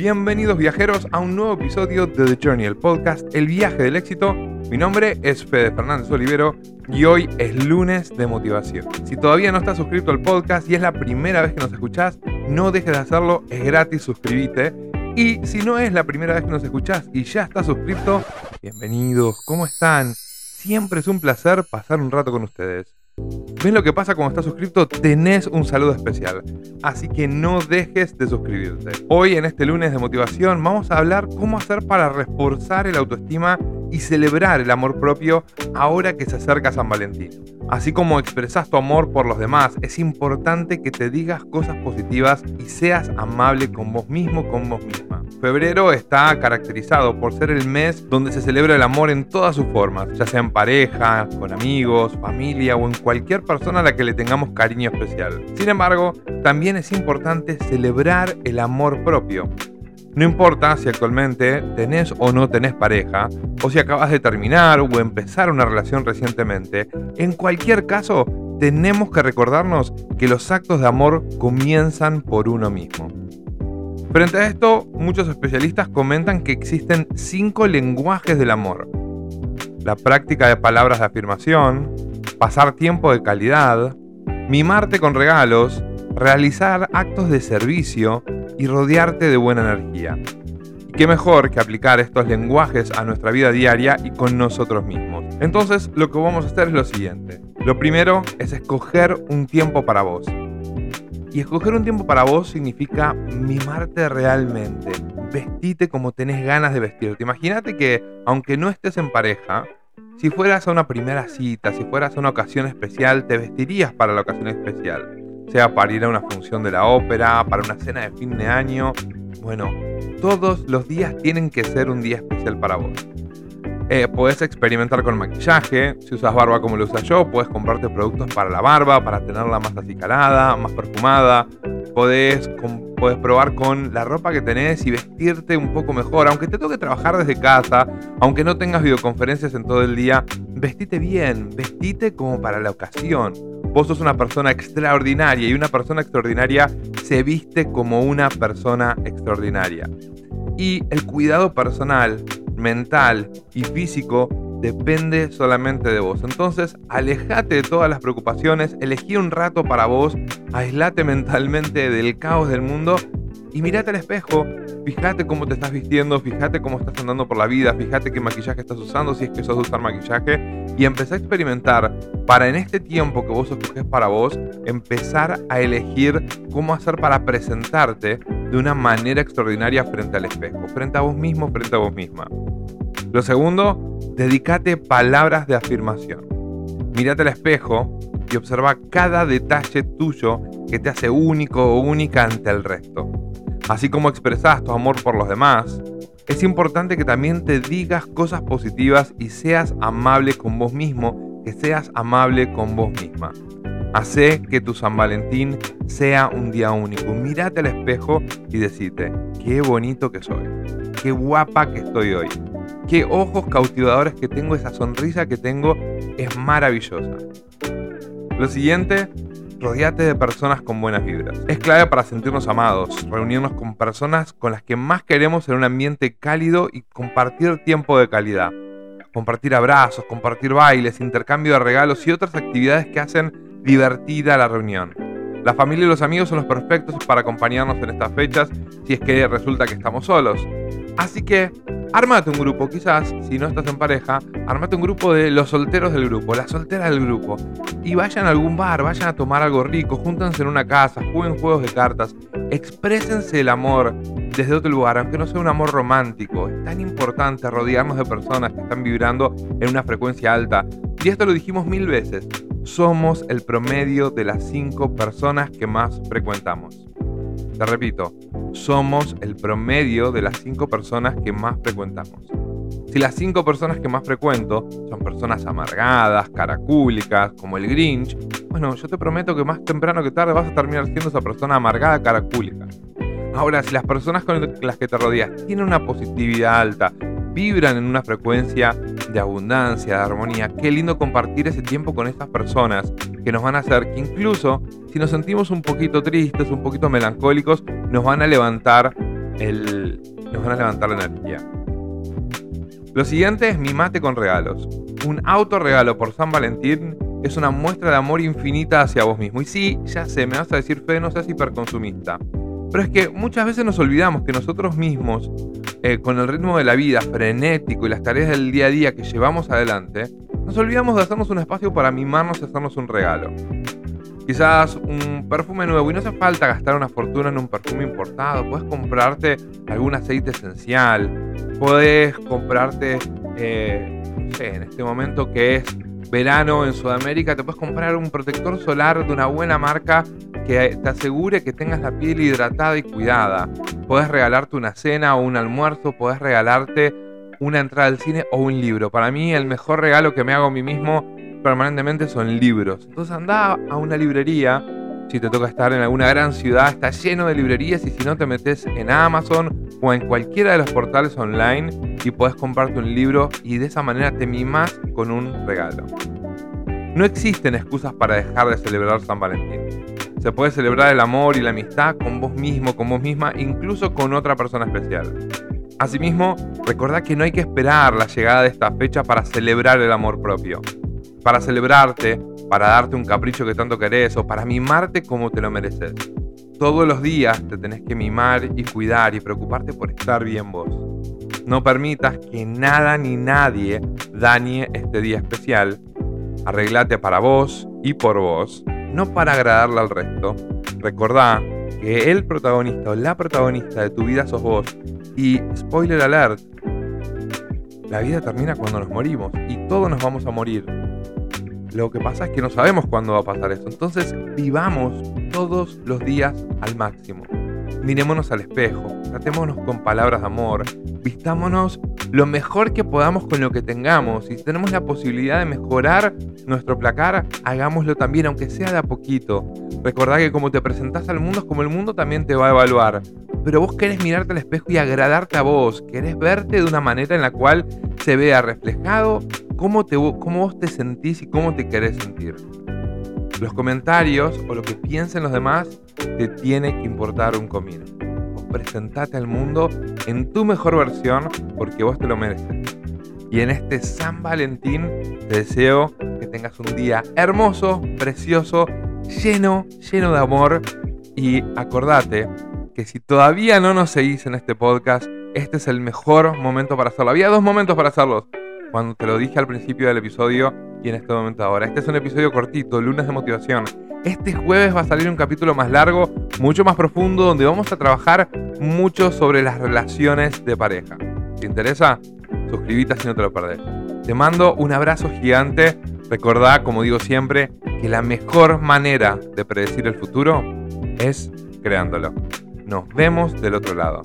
Bienvenidos viajeros a un nuevo episodio de The Journey, el podcast El viaje del éxito. Mi nombre es Fede Fernández Olivero y hoy es lunes de motivación. Si todavía no estás suscrito al podcast y es la primera vez que nos escuchás, no dejes de hacerlo, es gratis, suscríbete. Y si no es la primera vez que nos escuchás y ya estás suscrito, bienvenidos, ¿cómo están? Siempre es un placer pasar un rato con ustedes. ¿Ves lo que pasa cuando estás suscrito? Tenés un saludo especial. Así que no dejes de suscribirte. Hoy en este lunes de motivación vamos a hablar cómo hacer para reforzar el autoestima y celebrar el amor propio ahora que se acerca San Valentín. Así como expresas tu amor por los demás, es importante que te digas cosas positivas y seas amable con vos mismo, con vos misma. Febrero está caracterizado por ser el mes donde se celebra el amor en todas sus formas, ya sea en pareja, con amigos, familia o en cualquier persona a la que le tengamos cariño especial. Sin embargo, también es importante celebrar el amor propio. No importa si actualmente tenés o no tenés pareja, o si acabas de terminar o empezar una relación recientemente, en cualquier caso, tenemos que recordarnos que los actos de amor comienzan por uno mismo. Frente a esto, muchos especialistas comentan que existen cinco lenguajes del amor. La práctica de palabras de afirmación, pasar tiempo de calidad, mimarte con regalos, realizar actos de servicio y rodearte de buena energía. Y qué mejor que aplicar estos lenguajes a nuestra vida diaria y con nosotros mismos. Entonces, lo que vamos a hacer es lo siguiente. Lo primero es escoger un tiempo para vos. Y escoger un tiempo para vos significa mimarte realmente. Vestite como tenés ganas de vestirte. Imagínate que, aunque no estés en pareja, si fueras a una primera cita, si fueras a una ocasión especial, te vestirías para la ocasión especial. Sea para ir a una función de la ópera, para una cena de fin de año. Bueno, todos los días tienen que ser un día especial para vos. Eh, puedes experimentar con maquillaje, si usas barba como lo uso yo, puedes comprarte productos para la barba, para tenerla más acicalada, más perfumada. Podés, puedes probar con la ropa que tenés y vestirte un poco mejor. Aunque te toque trabajar desde casa, aunque no tengas videoconferencias en todo el día, vestite bien, vestite como para la ocasión. Vos sos una persona extraordinaria y una persona extraordinaria se viste como una persona extraordinaria. Y el cuidado personal mental y físico depende solamente de vos. Entonces, alejate de todas las preocupaciones, elegí un rato para vos, aislate mentalmente del caos del mundo y mirate al espejo. Fíjate cómo te estás vistiendo, fíjate cómo estás andando por la vida, fíjate qué maquillaje estás usando, si es que sos de usar maquillaje, y empecé a experimentar para en este tiempo que vos escoges para vos, empezar a elegir cómo hacer para presentarte de una manera extraordinaria frente al espejo, frente a vos mismo, frente a vos misma. Lo segundo, dedícate palabras de afirmación. Mírate al espejo y observa cada detalle tuyo que te hace único o única ante el resto. Así como expresas tu amor por los demás, es importante que también te digas cosas positivas y seas amable con vos mismo, que seas amable con vos misma. Hace que tu San Valentín sea un día único. Mírate al espejo y decite, qué bonito que soy, qué guapa que estoy hoy, qué ojos cautivadores que tengo, esa sonrisa que tengo es maravillosa. Lo siguiente, rodeate de personas con buenas vibras. Es clave para sentirnos amados, reunirnos con personas con las que más queremos en un ambiente cálido y compartir tiempo de calidad. Compartir abrazos, compartir bailes, intercambio de regalos y otras actividades que hacen divertida la reunión. La familia y los amigos son los perfectos para acompañarnos en estas fechas si es que resulta que estamos solos. Así que, armate un grupo, quizás, si no estás en pareja, armate un grupo de los solteros del grupo, las solteras del grupo. Y vayan a algún bar, vayan a tomar algo rico, júntense en una casa, jueguen juegos de cartas, exprésense el amor desde otro lugar, aunque no sea un amor romántico. Es tan importante rodearnos de personas que están vibrando en una frecuencia alta. Y esto lo dijimos mil veces somos el promedio de las cinco personas que más frecuentamos. Te repito, somos el promedio de las cinco personas que más frecuentamos. Si las cinco personas que más frecuento son personas amargadas, caracúlicas, como el Grinch, bueno, yo te prometo que más temprano que tarde vas a terminar siendo esa persona amargada, caracúlica. Ahora, si las personas con las que te rodeas tienen una positividad alta, vibran en una frecuencia de abundancia, de armonía. Qué lindo compartir ese tiempo con estas personas que nos van a hacer que incluso si nos sentimos un poquito tristes, un poquito melancólicos, nos van a levantar el, nos van a levantar la energía. Lo siguiente es mi mate con regalos. Un autorregalo por San Valentín es una muestra de amor infinita hacia vos mismo. Y sí, ya sé, me vas a decir, Fede, no seas hiperconsumista. Pero es que muchas veces nos olvidamos que nosotros mismos, eh, con el ritmo de la vida frenético y las tareas del día a día que llevamos adelante, nos olvidamos de hacernos un espacio para mimarnos y hacernos un regalo. Quizás un perfume nuevo y no hace falta gastar una fortuna en un perfume importado. Puedes comprarte algún aceite esencial. Puedes comprarte, eh, no sé, en este momento que es verano en Sudamérica, te puedes comprar un protector solar de una buena marca que te asegure que tengas la piel hidratada y cuidada. Puedes regalarte una cena o un almuerzo, puedes regalarte una entrada al cine o un libro. Para mí el mejor regalo que me hago a mí mismo permanentemente son libros. Entonces anda a una librería, si te toca estar en alguna gran ciudad, está lleno de librerías y si no te metes en Amazon o en cualquiera de los portales online y puedes comprarte un libro y de esa manera te mimas con un regalo. No existen excusas para dejar de celebrar San Valentín. Se puede celebrar el amor y la amistad con vos mismo, con vos misma, incluso con otra persona especial. Asimismo, recordá que no hay que esperar la llegada de esta fecha para celebrar el amor propio, para celebrarte, para darte un capricho que tanto querés o para mimarte como te lo mereces. Todos los días te tenés que mimar y cuidar y preocuparte por estar bien vos. No permitas que nada ni nadie dañe este día especial. Arreglate para vos y por vos no para agradarle al resto. Recordá que el protagonista o la protagonista de tu vida sos vos. Y spoiler alert, la vida termina cuando nos morimos y todos nos vamos a morir. Lo que pasa es que no sabemos cuándo va a pasar eso. Entonces vivamos todos los días al máximo. Mirémonos al espejo, tratémonos con palabras de amor, vistámonos lo mejor que podamos con lo que tengamos. Si tenemos la posibilidad de mejorar nuestro placar, hagámoslo también, aunque sea de a poquito. Recordá que como te presentás al mundo es como el mundo también te va a evaluar. Pero vos querés mirarte al espejo y agradarte a vos, querés verte de una manera en la cual se vea reflejado cómo, te, cómo vos te sentís y cómo te querés sentir. Los comentarios o lo que piensen los demás te tiene que importar un comino presentate al mundo en tu mejor versión porque vos te lo mereces. Y en este San Valentín te deseo que tengas un día hermoso, precioso, lleno, lleno de amor. Y acordate que si todavía no nos seguís en este podcast, este es el mejor momento para hacerlo. Había dos momentos para hacerlos. Cuando te lo dije al principio del episodio y en este momento ahora. Este es un episodio cortito, lunes de motivación. Este jueves va a salir un capítulo más largo, mucho más profundo, donde vamos a trabajar mucho sobre las relaciones de pareja. ¿Te interesa? Suscríbete si no te lo perdés. Te mando un abrazo gigante. Recordá, como digo siempre, que la mejor manera de predecir el futuro es creándolo. Nos vemos del otro lado.